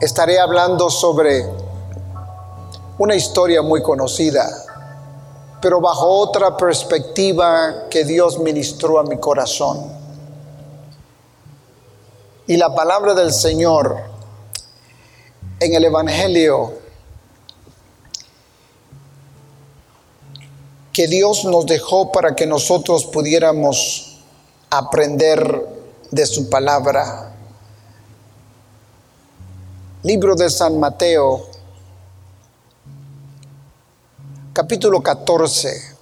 estaré hablando sobre una historia muy conocida, pero bajo otra perspectiva que Dios ministró a mi corazón. Y la palabra del Señor en el Evangelio que Dios nos dejó para que nosotros pudiéramos aprender de su palabra. Libro de San Mateo, capítulo 14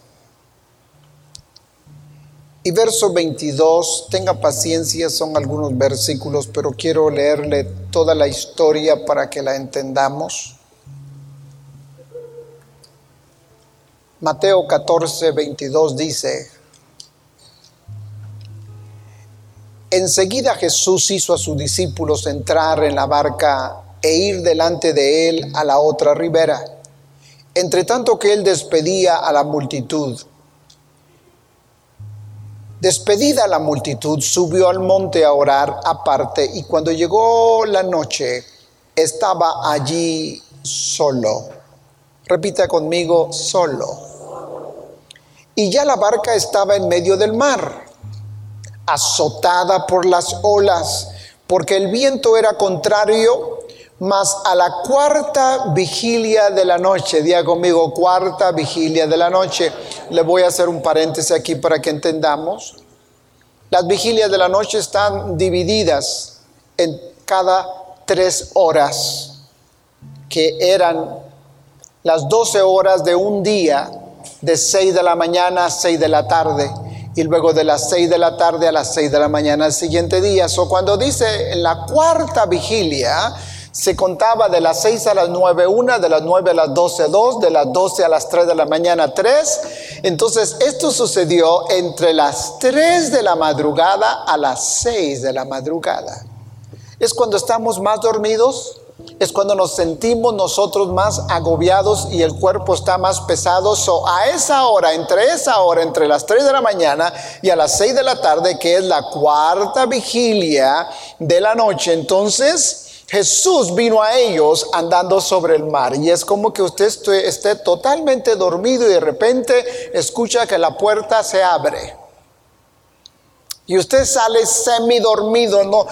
y verso 22. Tenga paciencia, son algunos versículos, pero quiero leerle toda la historia para que la entendamos. Mateo 14, 22 dice, Enseguida Jesús hizo a sus discípulos entrar en la barca e ir delante de él a la otra ribera, entre tanto que él despedía a la multitud. Despedida la multitud, subió al monte a orar aparte y cuando llegó la noche estaba allí solo. Repita conmigo, solo y ya la barca estaba en medio del mar, azotada por las olas, porque el viento era contrario, mas a la cuarta vigilia de la noche, diga conmigo, cuarta vigilia de la noche, le voy a hacer un paréntesis aquí para que entendamos. Las vigilias de la noche están divididas en cada tres horas, que eran las doce horas de un día de 6 de la mañana a 6 de la tarde y luego de las 6 de la tarde a las 6 de la mañana el siguiente día. O cuando dice en la cuarta vigilia, se contaba de las 6 a las 9 una, de las 9 a las 12 dos, de las 12 a las 3 de la mañana 3. Entonces esto sucedió entre las 3 de la madrugada a las 6 de la madrugada. Es cuando estamos más dormidos, es cuando nos sentimos nosotros más agobiados y el cuerpo está más pesado. So, a esa hora, entre esa hora, entre las 3 de la mañana y a las 6 de la tarde, que es la cuarta vigilia de la noche, entonces Jesús vino a ellos andando sobre el mar. Y es como que usted esté totalmente dormido y de repente escucha que la puerta se abre. Y usted sale semi dormido, no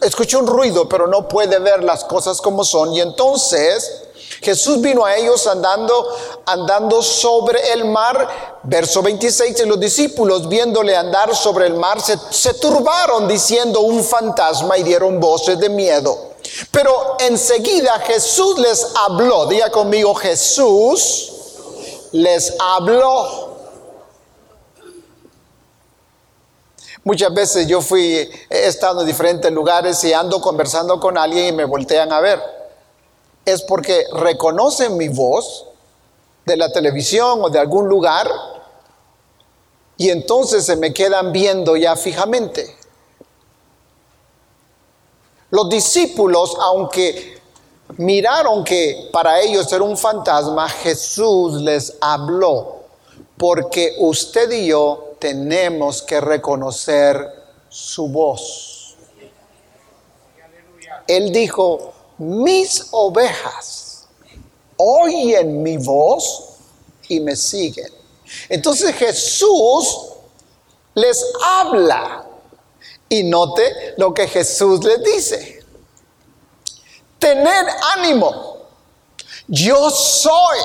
escucha un ruido, pero no puede ver las cosas como son. Y entonces Jesús vino a ellos andando andando sobre el mar. Verso 26, y los discípulos viéndole andar sobre el mar se, turbaron diciendo un fantasma y dieron voces de miedo. Pero enseguida Jesús les habló. Diga conmigo, Jesús les habló. Muchas veces yo fui, he estado en diferentes lugares y ando conversando con alguien y me voltean a ver. Es porque reconocen mi voz de la televisión o de algún lugar y entonces se me quedan viendo ya fijamente. Los discípulos, aunque miraron que para ellos era un fantasma, Jesús les habló, porque usted y yo tenemos que reconocer su voz. Él dijo, mis ovejas oyen mi voz y me siguen. Entonces Jesús les habla y note lo que Jesús les dice. Tener ánimo. Yo soy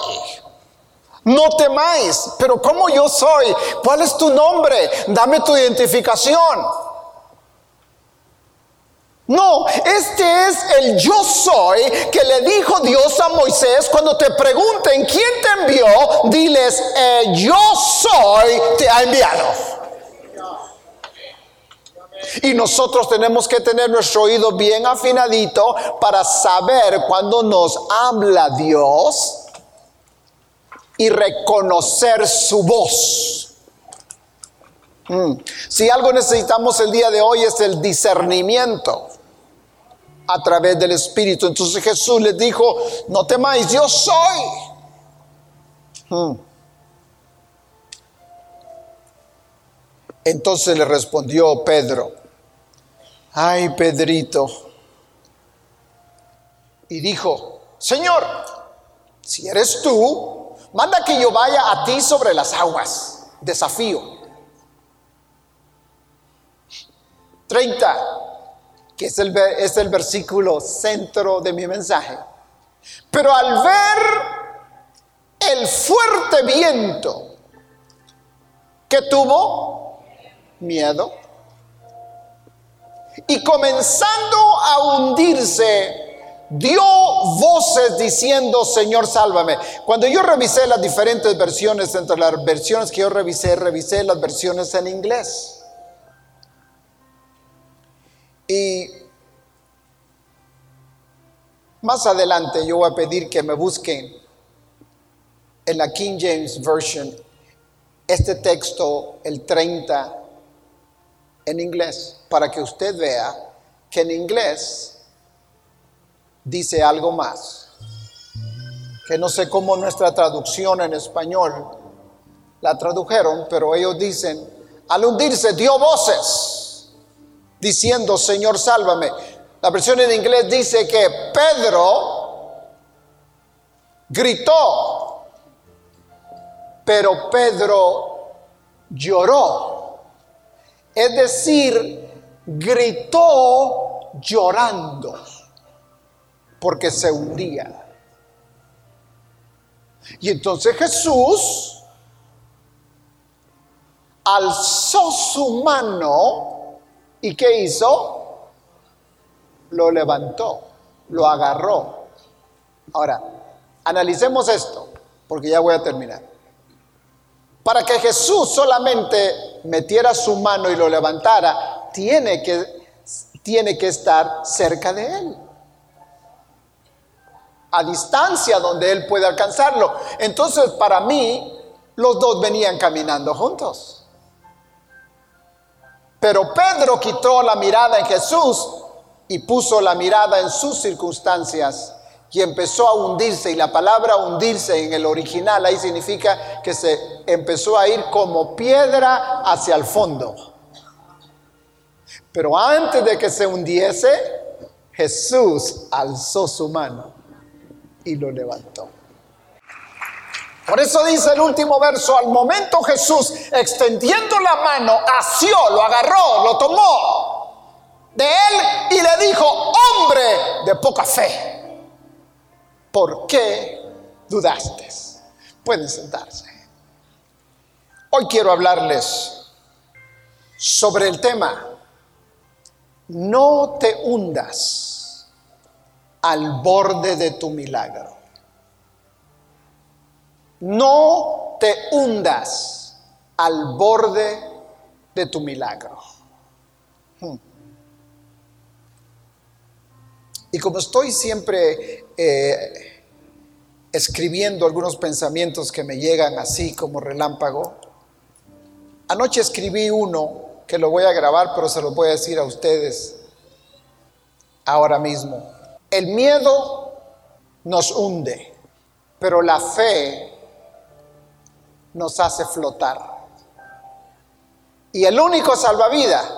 no temáis, pero ¿cómo yo soy? ¿Cuál es tu nombre? Dame tu identificación. No, este es el yo soy que le dijo Dios a Moisés cuando te pregunten quién te envió, diles, yo soy te ha enviado. Y nosotros tenemos que tener nuestro oído bien afinadito para saber cuando nos habla Dios y reconocer su voz. Mm. Si algo necesitamos el día de hoy es el discernimiento a través del Espíritu. Entonces Jesús les dijo, no temáis, yo soy. Mm. Entonces le respondió Pedro, ay Pedrito, y dijo, Señor, si eres tú, manda que yo vaya a ti sobre las aguas. Desafío. 30, que es el, es el versículo centro de mi mensaje. Pero al ver el fuerte viento que tuvo, miedo. Y comenzando a hundirse, dio voces diciendo, Señor, sálvame. Cuando yo revisé las diferentes versiones, entre las versiones que yo revisé, revisé las versiones en inglés. Y más adelante yo voy a pedir que me busquen en la King James Version este texto, el 30 en inglés para que usted vea que en inglés dice algo más, que no sé cómo nuestra traducción en español la tradujeron, pero ellos dicen, al hundirse dio voces, diciendo, Señor, sálvame. La versión en inglés dice que Pedro gritó, pero Pedro lloró. Es decir, gritó llorando porque se hundía. Y entonces Jesús alzó su mano y ¿qué hizo? Lo levantó, lo agarró. Ahora, analicemos esto, porque ya voy a terminar. Para que Jesús solamente metiera su mano y lo levantara, tiene que, tiene que estar cerca de él. A distancia donde él puede alcanzarlo. Entonces, para mí, los dos venían caminando juntos. Pero Pedro quitó la mirada en Jesús y puso la mirada en sus circunstancias y empezó a hundirse. Y la palabra hundirse en el original ahí significa que se empezó a ir como piedra hacia el fondo. Pero antes de que se hundiese, Jesús alzó su mano y lo levantó. Por eso dice el último verso, al momento Jesús extendiendo la mano, asió, lo agarró, lo tomó de él y le dijo, hombre de poca fe. ¿Por qué dudaste? Pueden sentarse. Hoy quiero hablarles sobre el tema, no te hundas al borde de tu milagro. No te hundas al borde de tu milagro. Hmm. Y como estoy siempre eh, escribiendo algunos pensamientos que me llegan así como relámpago, anoche escribí uno que lo voy a grabar, pero se lo voy a decir a ustedes ahora mismo. El miedo nos hunde, pero la fe nos hace flotar. Y el único salvavidas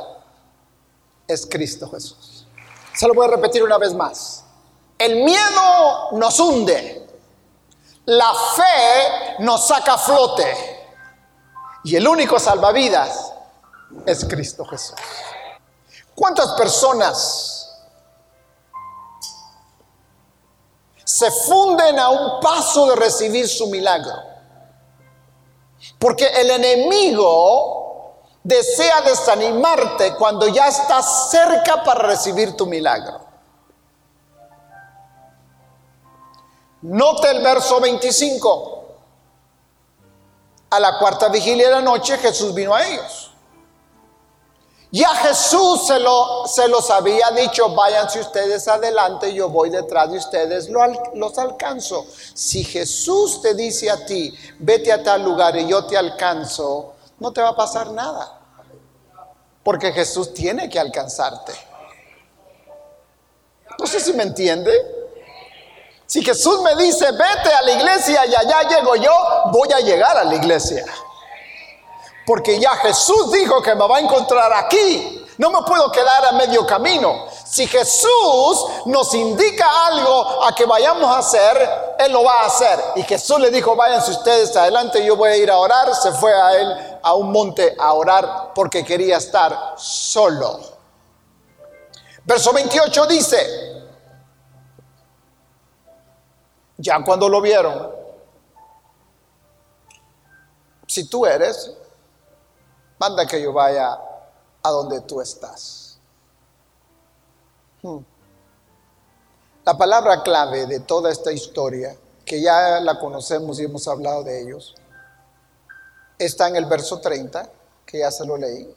es Cristo Jesús. Se lo voy a repetir una vez más. El miedo nos hunde. La fe nos saca a flote. Y el único salvavidas es Cristo Jesús. ¿Cuántas personas se funden a un paso de recibir su milagro? Porque el enemigo desea desanimarte cuando ya estás cerca para recibir tu milagro. Note el verso 25. A la cuarta vigilia de la noche Jesús vino a ellos. Ya Jesús se, lo, se los había dicho, váyanse ustedes adelante, yo voy detrás de ustedes, los alcanzo. Si Jesús te dice a ti, vete a tal lugar y yo te alcanzo, no te va a pasar nada. Porque Jesús tiene que alcanzarte. No sé si me entiende. Si Jesús me dice, vete a la iglesia y allá llego yo, voy a llegar a la iglesia porque ya Jesús dijo que me va a encontrar aquí. No me puedo quedar a medio camino. Si Jesús nos indica algo a que vayamos a hacer, Él lo va a hacer. Y Jesús le dijo, váyanse ustedes adelante, yo voy a ir a orar. Se fue a Él a un monte a orar porque quería estar solo. Verso 28 dice, ya cuando lo vieron, si tú eres manda que yo vaya a donde tú estás. Hmm. La palabra clave de toda esta historia, que ya la conocemos y hemos hablado de ellos, está en el verso 30, que ya se lo leí.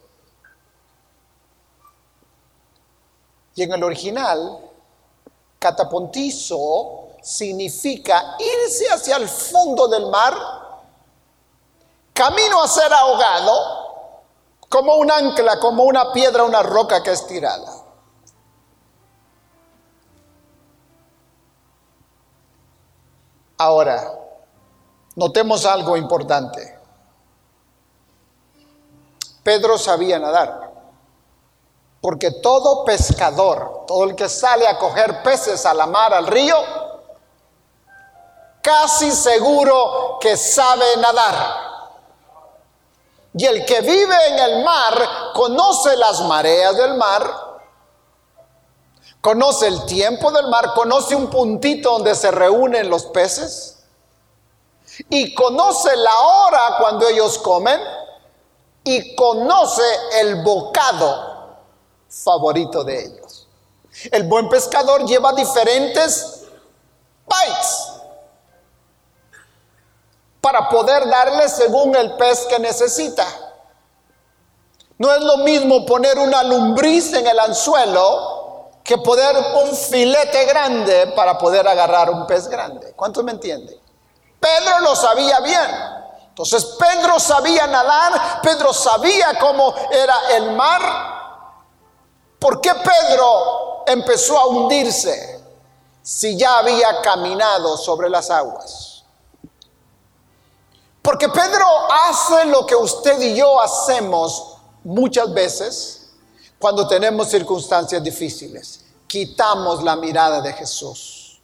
Y en el original, catapontizo significa irse hacia el fondo del mar, camino a ser ahogado, como un ancla, como una piedra, una roca que es tirada. Ahora, notemos algo importante. Pedro sabía nadar, porque todo pescador, todo el que sale a coger peces a la mar, al río, casi seguro que sabe nadar. Y el que vive en el mar conoce las mareas del mar, conoce el tiempo del mar, conoce un puntito donde se reúnen los peces y conoce la hora cuando ellos comen y conoce el bocado favorito de ellos. El buen pescador lleva diferentes bites para poder darle según el pez que necesita. No es lo mismo poner una lumbriz en el anzuelo que poner un filete grande para poder agarrar un pez grande. ¿Cuántos me entienden? Pedro lo sabía bien. Entonces Pedro sabía nadar, Pedro sabía cómo era el mar. ¿Por qué Pedro empezó a hundirse si ya había caminado sobre las aguas? Porque Pedro hace lo que usted y yo hacemos muchas veces cuando tenemos circunstancias difíciles. Quitamos la mirada de Jesús.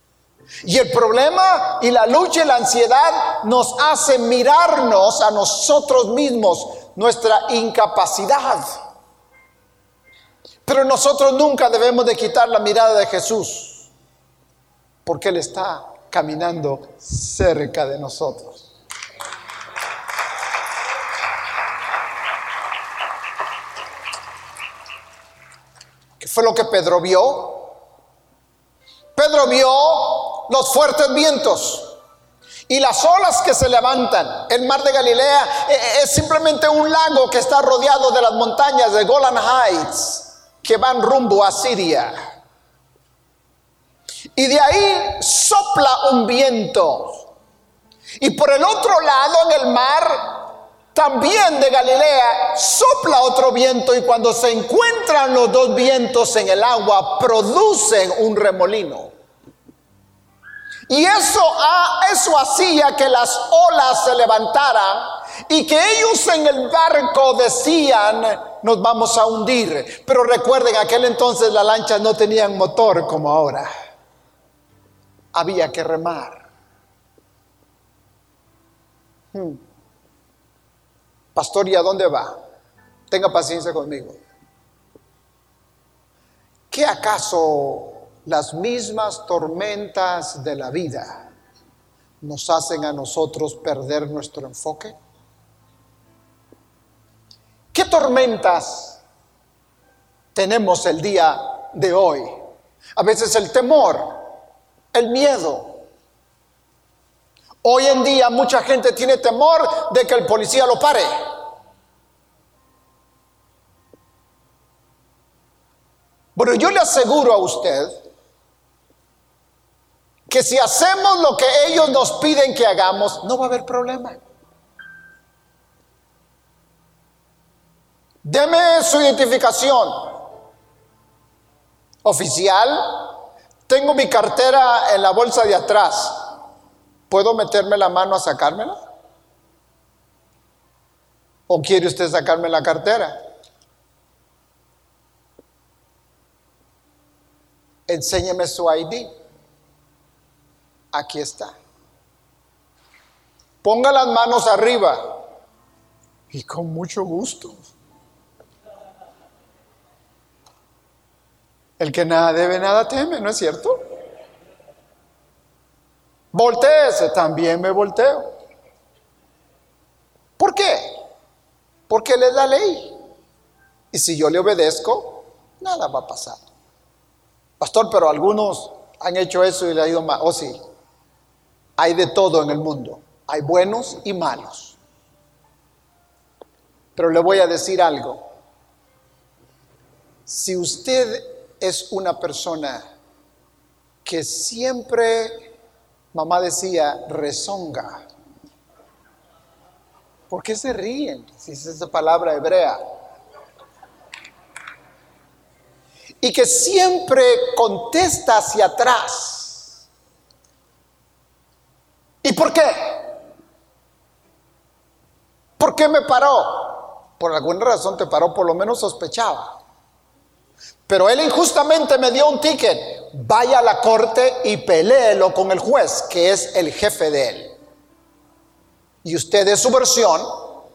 Y el problema y la lucha y la ansiedad nos hace mirarnos a nosotros mismos, nuestra incapacidad. Pero nosotros nunca debemos de quitar la mirada de Jesús, porque Él está caminando cerca de nosotros. Fue lo que Pedro vio. Pedro vio los fuertes vientos y las olas que se levantan. El mar de Galilea eh, eh, es simplemente un lago que está rodeado de las montañas de Golan Heights que van rumbo a Siria. Y de ahí sopla un viento. Y por el otro lado en el mar también de Galilea sopla otro viento y cuando se encuentran los dos vientos en el agua producen un remolino. Y eso, eso hacía que las olas se levantaran y que ellos en el barco decían, nos vamos a hundir. Pero recuerden, aquel entonces las lanchas no tenían motor como ahora. Había que remar. Hmm. Pastor, ¿y a dónde va? Tenga paciencia conmigo. ¿Qué acaso las mismas tormentas de la vida nos hacen a nosotros perder nuestro enfoque? ¿Qué tormentas tenemos el día de hoy? A veces el temor, el miedo, Hoy en día mucha gente tiene temor de que el policía lo pare. Bueno, yo le aseguro a usted que si hacemos lo que ellos nos piden que hagamos, no va a haber problema. Deme su identificación oficial. Tengo mi cartera en la bolsa de atrás. ¿Puedo meterme la mano a sacármela? ¿O quiere usted sacarme la cartera? Enséñeme su ID. Aquí está. Ponga las manos arriba. Y con mucho gusto. El que nada debe, nada teme, ¿no es cierto? Voltéese, también me volteo. ¿Por qué? Porque Él es la ley. Y si yo le obedezco, nada va a pasar. Pastor, pero algunos han hecho eso y le ha ido mal. Oh, sí. Hay de todo en el mundo. Hay buenos y malos. Pero le voy a decir algo. Si usted es una persona que siempre, mamá decía, rezonga. ¿Por qué se ríen? Si es esa palabra hebrea. Y que siempre contesta hacia atrás. ¿Y por qué? ¿Por qué me paró? Por alguna razón te paró, por lo menos sospechaba. Pero él injustamente me dio un ticket. Vaya a la corte y peleelo con el juez, que es el jefe de él. Y usted es su versión,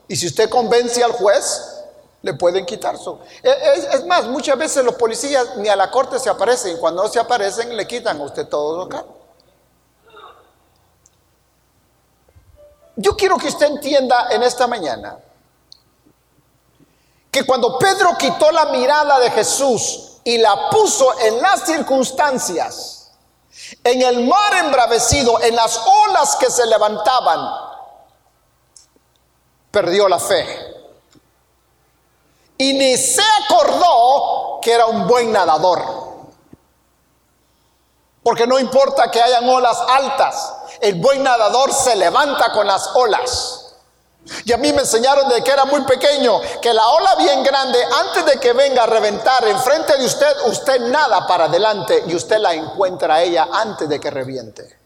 y si usted convence al juez, le pueden quitar su... Es, más, muchas veces los policías ni a la corte se aparecen, cuando no se aparecen le quitan a usted todo lo Yo quiero que usted entienda en esta mañana que cuando Pedro quitó la mirada de Jesús y la puso en las circunstancias, en el mar embravecido, en las olas que se levantaban, perdió la fe. Y ni se acordó que era un buen nadador. Porque no importa que hayan olas altas, el buen nadador se levanta con las olas. Y a mí me enseñaron de que era muy pequeño, que la ola bien grande, antes de que venga a reventar enfrente de usted, usted nada para adelante y usted la encuentra a ella antes de que reviente.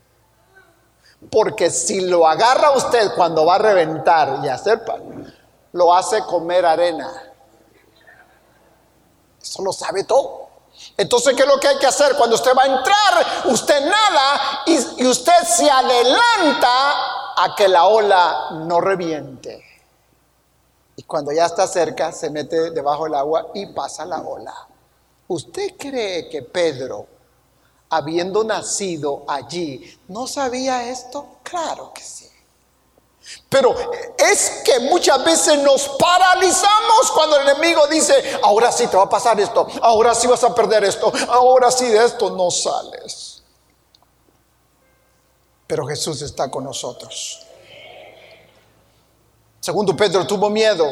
Porque si lo agarra usted cuando va a reventar y hacer lo hace comer arena. Eso lo sabe todo. Entonces, ¿qué es lo que hay que hacer? Cuando usted va a entrar, usted nada y, y usted se adelanta a que la ola no reviente. Y cuando ya está cerca, se mete debajo del agua y pasa la ola. ¿Usted cree que Pedro, habiendo nacido allí, no sabía esto? Claro que sí. Pero es que muchas veces nos paralizamos cuando el enemigo dice, ahora sí te va a pasar esto, ahora sí vas a perder esto, ahora sí de esto no sales pero Jesús está con nosotros. Segundo, Pedro tuvo miedo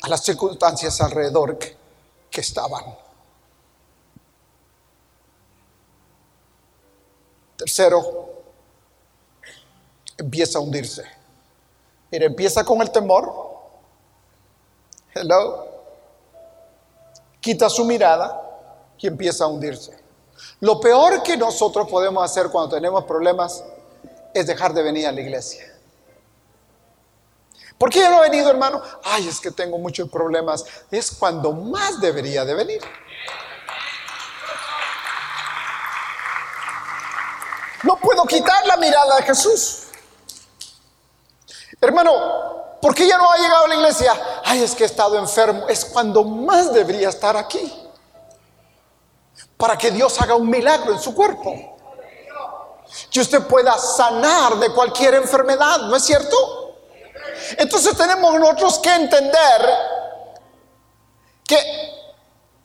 a las circunstancias alrededor que, estaban. Tercero, empieza a hundirse. Mira, empieza con el temor. Hello. Quita su mirada y empieza a hundirse. Lo peor que nosotros podemos hacer cuando tenemos problemas es dejar de venir a la iglesia. ¿Por qué yo no he venido, hermano? Ay, es que tengo muchos problemas. Es cuando más debería de venir. No puedo quitar la mirada de Jesús. Hermano, ¿por qué ya no ha llegado a la iglesia? Ay, es que he estado enfermo. Es cuando más debería estar aquí para que Dios haga un milagro en su cuerpo. Que usted pueda sanar de cualquier enfermedad, ¿no es cierto? Entonces tenemos nosotros que entender que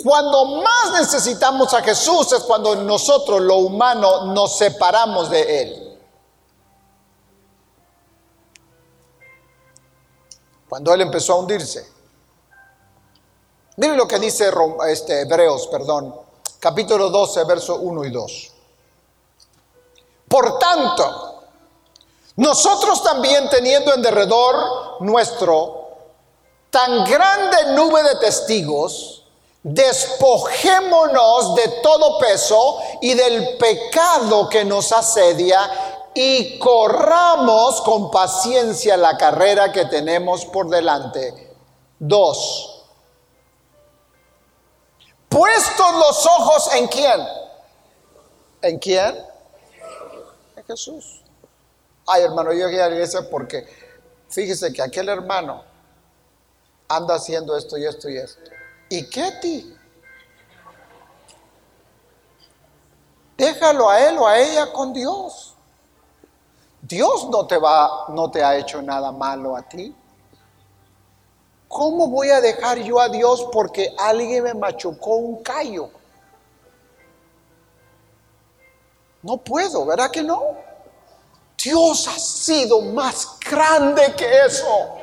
cuando más necesitamos a Jesús es cuando nosotros, lo humano, nos separamos de Él. Cuando Él empezó a hundirse, Miren lo que dice este, Hebreos, perdón, capítulo 12, verso 1 y 2. Por tanto, nosotros también teniendo en derredor nuestro tan grande nube de testigos, despojémonos de todo peso y del pecado que nos asedia y corramos con paciencia la carrera que tenemos por delante. Dos. Puestos los ojos en quién? ¿En quién? En Jesús. Ay, hermano, yo llegué a la iglesia porque fíjese que aquel hermano anda haciendo esto y esto y esto. ¿Y qué ti? Déjalo a él o a ella con Dios. Dios no te va, no te ha hecho nada malo a ti. ¿Cómo voy a dejar yo a Dios porque alguien me machucó un callo? No puedo, ¿verdad que no? Dios ha sido más grande que eso.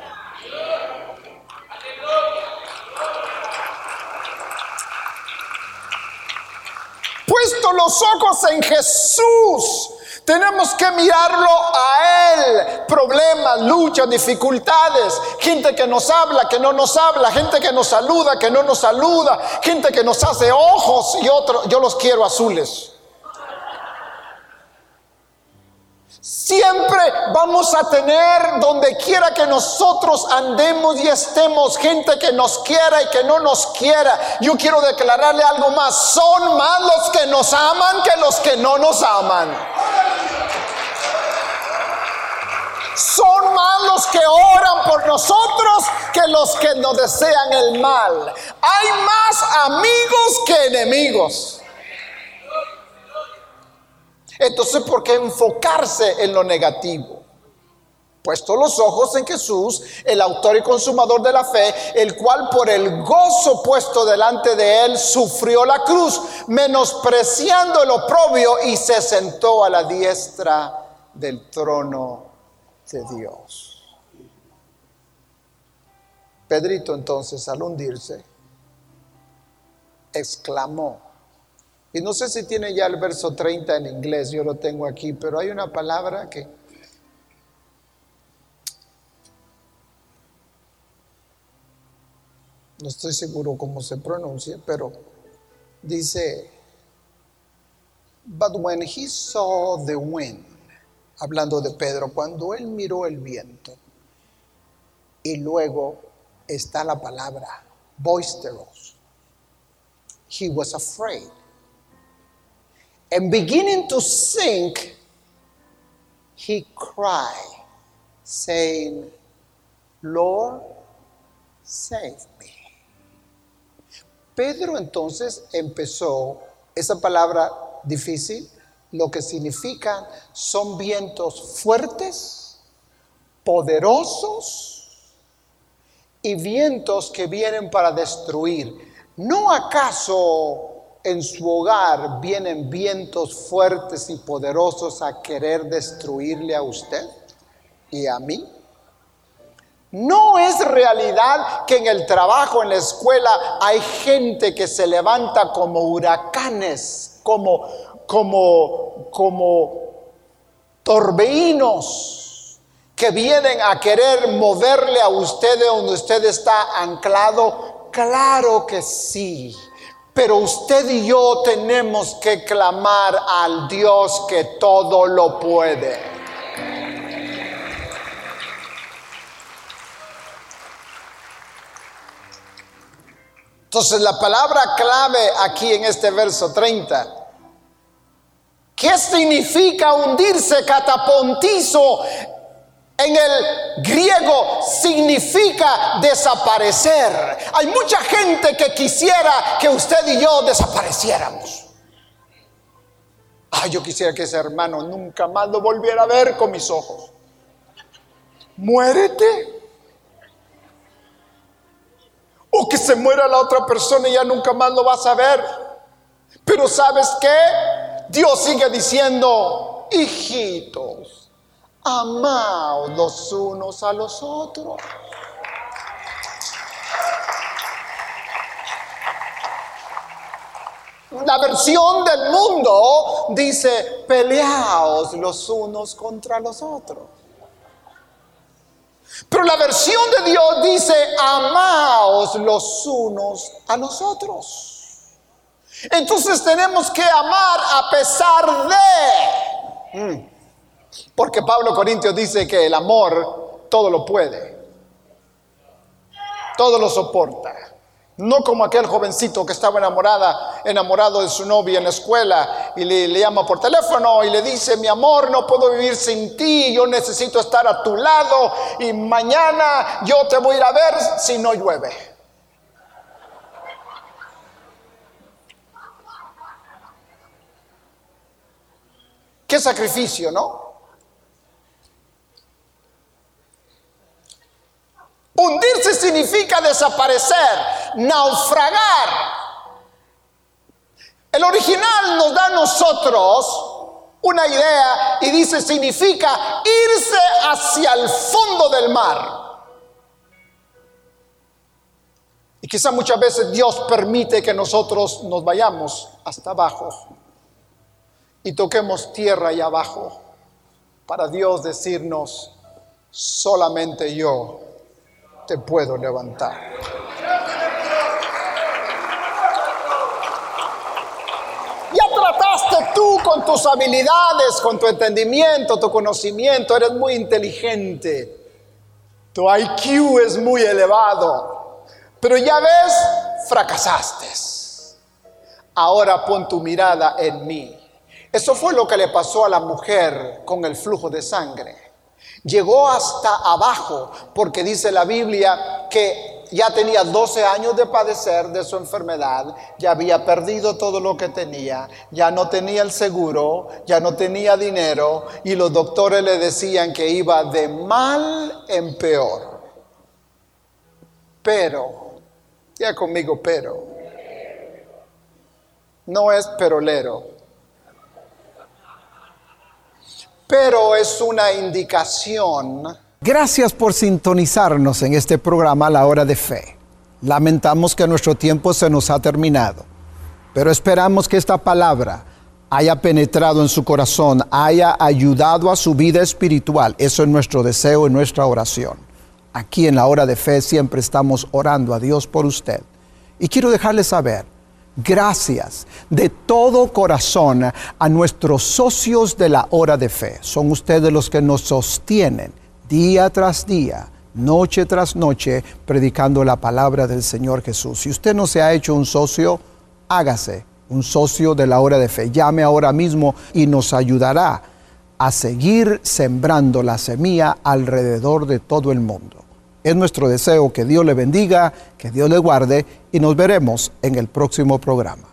Puesto los ojos en Jesús, tenemos que mirarlo a Él. Problemas, luchas, dificultades. Gente que nos habla, que no nos habla. Gente que nos saluda, que no nos saluda. Gente que nos hace ojos y otros. Yo los quiero azules. Siempre vamos a tener donde quiera que nosotros andemos y estemos gente que nos quiera y que no nos quiera. Yo quiero declararle algo más. Son más los que nos aman que los que no nos aman. Son más los que oran por nosotros que los que nos desean el mal. Hay más amigos que enemigos. Entonces, ¿por qué enfocarse en lo negativo? Puesto los ojos en Jesús, el autor y consumador de la fe, el cual por el gozo puesto delante de él sufrió la cruz, menospreciando el oprobio y se sentó a la diestra del trono Dios. Pedrito entonces al hundirse exclamó, y no sé si tiene ya el verso 30 en inglés, yo lo tengo aquí, pero hay una palabra que... No estoy seguro cómo se pronuncia, pero dice, but when he saw the wind, hablando de Pedro, cuando él miró el viento, y luego está la palabra boisterous, he was afraid and beginning to sink, he cried, saying, Lord, save me. Pedro entonces empezó esa palabra difícil, lo que significa son vientos fuertes, poderosos y vientos que vienen para destruir. ¿No acaso en su hogar vienen vientos fuertes y poderosos a querer destruirle a usted y a mí? No es realidad que en el trabajo, en la escuela, hay gente que se levanta como huracanes, como, como, como torbellinos que vienen a querer moverle a usted de donde usted está anclado. Claro que sí. Pero usted y yo tenemos que clamar al Dios que todo lo puede. Entonces la palabra clave aquí en este verso 30. ¿Qué significa hundirse catapontizo en el griego significa desaparecer. Hay mucha gente que quisiera que usted y yo desapareciéramos. Ay, yo quisiera que ese hermano nunca más lo volviera a ver con mis ojos. Muérete. O que se muera la otra persona y ya nunca más lo vas a ver. Pero ¿sabes qué? Dios sigue diciendo, hijitos amaos los unos a los otros. La versión del mundo dice, peleaos los unos contra los otros. Pero la versión de Dios dice, amaos los unos a los otros. Entonces tenemos que amar a pesar de... Mm. Porque Pablo Corintios dice que el amor todo lo puede, todo lo soporta. No como aquel jovencito que estaba enamorada, enamorado de su novia en la escuela y le, le, llama por teléfono y le dice, mi amor, no puedo vivir sin ti, yo necesito estar a tu lado y mañana yo te voy a ir a ver si no llueve. Qué sacrificio, ¿no? Hundirse significa desaparecer, naufragar. El original nos da a nosotros una idea y dice significa irse hacia el fondo del mar. Y quizá muchas veces Dios permite que nosotros nos vayamos hasta abajo y toquemos tierra ahí abajo para Dios decirnos, solamente yo te puedo levantar. Ya trataste tú con tus habilidades, con tu entendimiento, tu conocimiento, eres muy inteligente. Tu IQ es muy elevado, pero ya ves, fracasaste. Ahora pon tu mirada en mí. Eso fue lo que le pasó a la mujer con el flujo de sangre. Llegó hasta abajo porque dice la Biblia que ya tenía 12 años de padecer de su enfermedad, ya había perdido todo lo que tenía, ya no tenía el seguro, ya no tenía dinero y los doctores le decían que iba de mal en peor. Pero, ya conmigo, pero, no es perolero pero es una indicación. Gracias por sintonizarnos en este programa La Hora de Fe. Lamentamos que nuestro tiempo se nos ha terminado, pero esperamos que esta palabra haya penetrado en su corazón, haya ayudado a su vida espiritual. Eso es nuestro deseo y nuestra oración. Aquí en la hora de fe siempre estamos orando a Dios por usted. Y quiero dejarle saber gracias de todo corazón a nuestros socios de la hora de fe. Son ustedes los que nos sostienen día tras día, noche tras noche, predicando la palabra del Señor Jesús. Si usted no se ha hecho un socio, hágase un socio de la hora de fe. Llame ahora mismo y nos ayudará a seguir sembrando la semilla alrededor de todo el mundo. Es nuestro deseo que Dios le bendiga, que Dios le guarde y nos veremos en el próximo programa.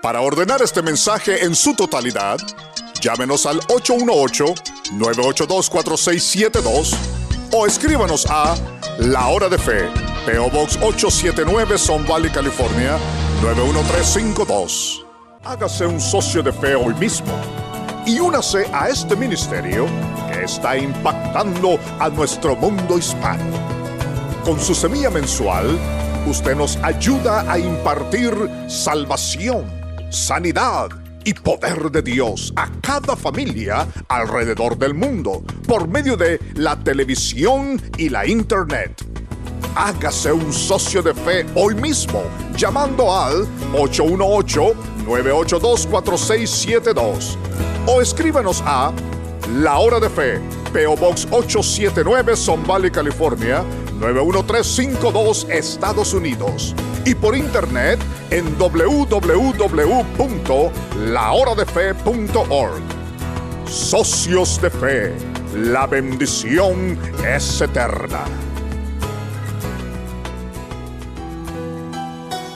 Para ordenar este mensaje en su totalidad, llámenos al 818-982-4672 o escríbanos a La Hora de Fe, PO Box 879 Son Valley, California 91352. Hágase un socio de fe hoy mismo y únase a este ministerio está impactando a nuestro mundo hispano. Con su semilla mensual, usted nos ayuda a impartir salvación, sanidad y poder de Dios a cada familia alrededor del mundo por medio de la televisión y la internet. Hágase un socio de fe hoy mismo llamando al 818-982-4672 o escríbanos a la Hora de Fe, PO Box 879, Son Valley, California, 91352, Estados Unidos. Y por internet en www.lahoradefe.org. Socios de Fe, la bendición es eterna.